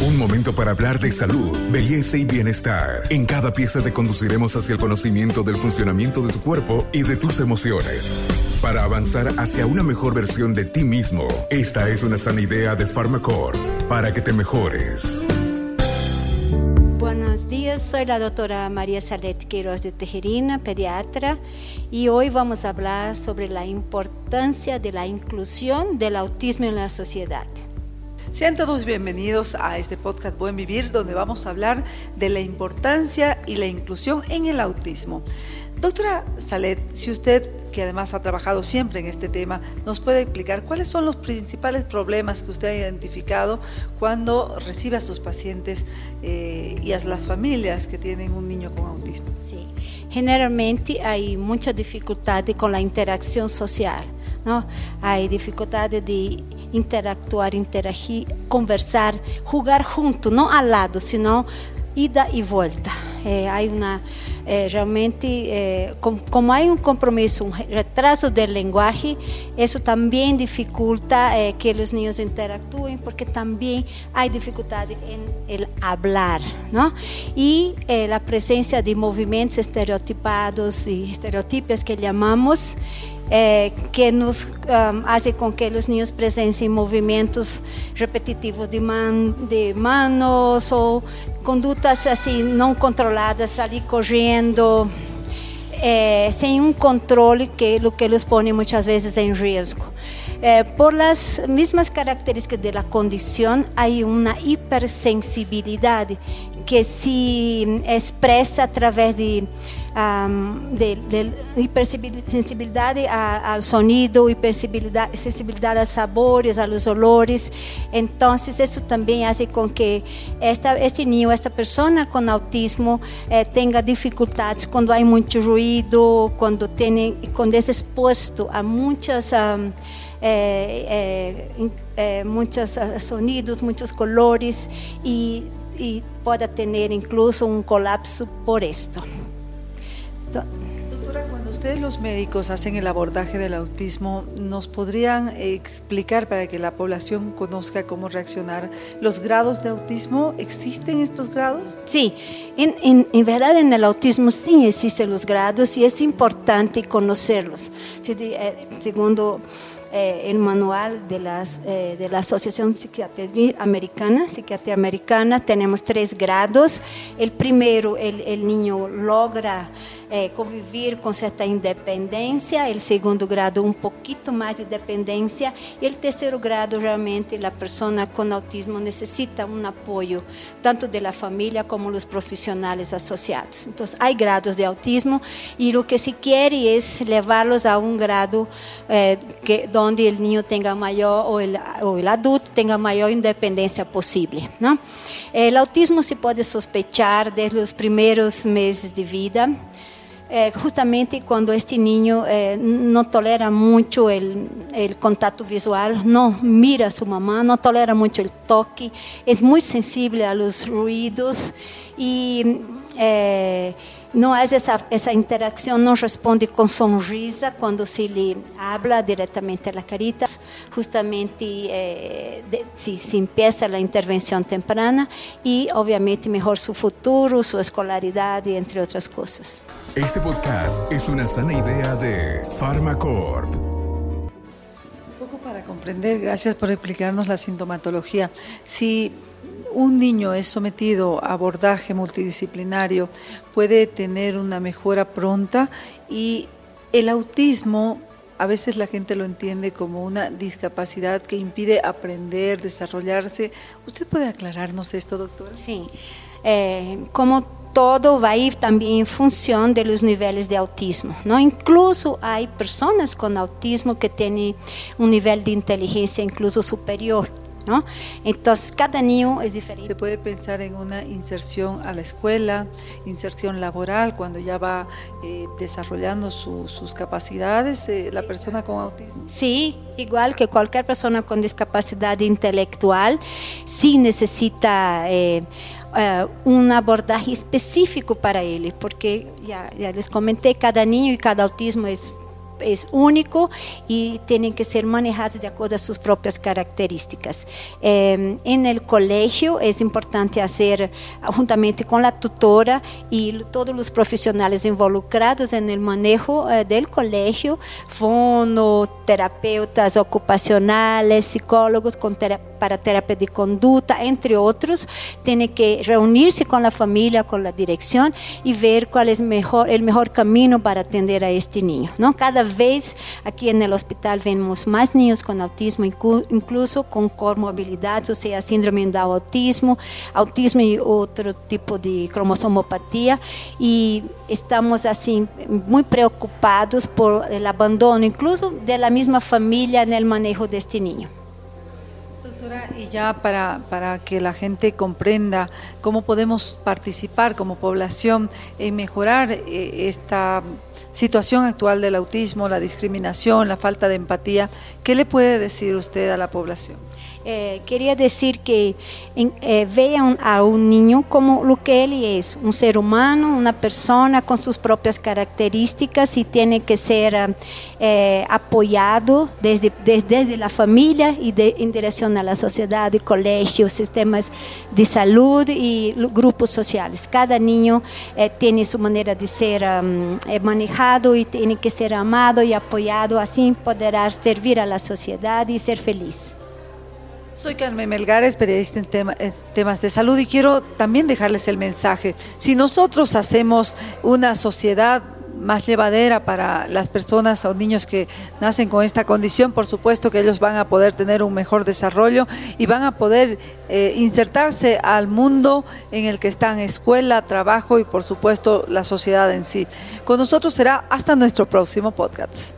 Un momento para hablar de salud, belleza y bienestar. En cada pieza te conduciremos hacia el conocimiento del funcionamiento de tu cuerpo y de tus emociones. Para avanzar hacia una mejor versión de ti mismo, esta es una sana idea de Pharmacore para que te mejores. Buenos días, soy la doctora María Salet Queiroz de Tejerina, pediatra, y hoy vamos a hablar sobre la importancia de la inclusión del autismo en la sociedad. Sean todos bienvenidos a este podcast Buen Vivir, donde vamos a hablar de la importancia y la inclusión en el autismo. Doctora Salet, si usted, que además ha trabajado siempre en este tema, nos puede explicar cuáles son los principales problemas que usted ha identificado cuando recibe a sus pacientes eh, y a las familias que tienen un niño con autismo. Sí, generalmente hay mucha dificultad con la interacción social, ¿no? Hay dificultad de interactuar, interagir, conversar, jugar junto, não ao lado, senão ida e volta. É, há uma é, realmente é, com, como há um compromisso, um retraso de linguagem, isso também dificulta é, que os niños interactuem, porque também há dificuldade em el hablar, não? E a presença de movimentos estereotipados e estereotipos que chamamos eh, que nos um, hace com que os niños presenciem movimentos repetitivos de, man, de manos ou condutas assim não controladas, ali correndo, eh, sem um controle que o que os põe muitas vezes em risco. Eh, por las mismas características de la condición hay una hipersensibilidad que se expresa a través de um, de, de hipersensibilidade ao sonido, hipersensibilidade sensibilidade aos sabores, aos olores. Então, isso também faz com que esta, este niño, esta pessoa com autismo eh, tenha dificuldades quando há muito ruído, quando, tem, quando é exposto a muitas. Um, é, é, é, muitos sonidos, muitos colores e, e pode ter incluso um colapso por isto. Doctora, cuando ustedes los médicos hacen el abordaje del autismo, ¿nos podrían explicar para que la población conozca cómo reaccionar los grados de autismo? ¿Existen estos grados? Sí, en, en, en verdad en el autismo sí existen los grados y es importante conocerlos. Eh, segundo eh, el manual de, las, eh, de la Asociación Psiquiatría Americana, Psiquiatría Americana, tenemos tres grados. El primero, el, el niño logra é, conviver com certa independência, o segundo grado um pouquinho mais de dependência e o terceiro grado realmente a pessoa com autismo necessita um apoio tanto da família como dos profissionais associados. Então, há grados de autismo e o que se quer é levá-los a um grado eh, que onde o niño tenha maior ou o adulto tenha maior independência possível. Não? O autismo se pode sospechar desde os primeiros meses de vida eh, justamente quando este niño eh, não tolera muito o contato visual, não mira a sua mamã, não tolera muito o toque, é muito sensível aos ruídos e eh, não há essa, essa interação, não responde com sonrisa quando se lhe habla diretamente na carita. Justamente eh, de, se, se empieza a intervenção temprana e, obviamente, melhor seu futuro, sua escolaridade, entre outras coisas. Este podcast es una sana idea de Pharmacorp. Un poco para comprender, gracias por explicarnos la sintomatología. Si un niño es sometido a abordaje multidisciplinario, puede tener una mejora pronta y el autismo a veces la gente lo entiende como una discapacidad que impide aprender, desarrollarse. ¿Usted puede aclararnos esto, doctora? Sí. Eh, como todo vai ir também em função dos níveis de autismo. Não? Incluso há pessoas com autismo que têm um nível de inteligência incluso superior. ¿No? Entonces, cada niño es diferente. Se puede pensar en una inserción a la escuela, inserción laboral, cuando ya va eh, desarrollando su, sus capacidades, eh, la persona con autismo. Sí, igual que cualquier persona con discapacidad intelectual, sí necesita... Eh, uh, um abordaje específico para ele, porque já, já les comentei, cada niño e cada autismo é es único y tienen que ser manejados de acuerdo a sus propias características. Eh, en el colegio es importante hacer, juntamente con la tutora y todos los profesionales involucrados en el manejo eh, del colegio, fonoterapeutas ocupacionales, psicólogos con para terapia de conducta, entre otros, tiene que reunirse con la familia, con la dirección y ver cuál es el mejor camino para atender a este niño. ¿no? Cada vez aquí en el hospital vemos más niños con autismo, incluso con comorbilidades, o sea, síndrome de autismo, autismo y otro tipo de cromosomopatía. Y estamos así muy preocupados por el abandono, incluso de la misma familia en el manejo de este niño y ya para, para que la gente comprenda cómo podemos participar como población en mejorar eh, esta situación actual del autismo, la discriminación, la falta de empatía, ¿qué le puede decir usted a la población? Eh, quería decir que eh, vean a un niño como lo que él es, un ser humano, una persona con sus propias características y tiene que ser eh, apoyado desde, desde, la familia y de, en dirección a la sociedad, colegios, sistemas de salud y grupos sociales. Cada niño tiene su manera de ser um, manejado y tiene que ser amado y apoyado, así podrá servir a la sociedad y ser feliz. Soy Carmen Melgares, periodista en, temas de salud y quiero también dejarles el mensaje. Si nosotros hacemos una sociedad más llevadera para las personas o niños que nacen con esta condición, por supuesto que ellos van a poder tener un mejor desarrollo y van a poder eh, insertarse al mundo en el que están, escuela, trabajo y por supuesto la sociedad en sí. Con nosotros será hasta nuestro próximo podcast.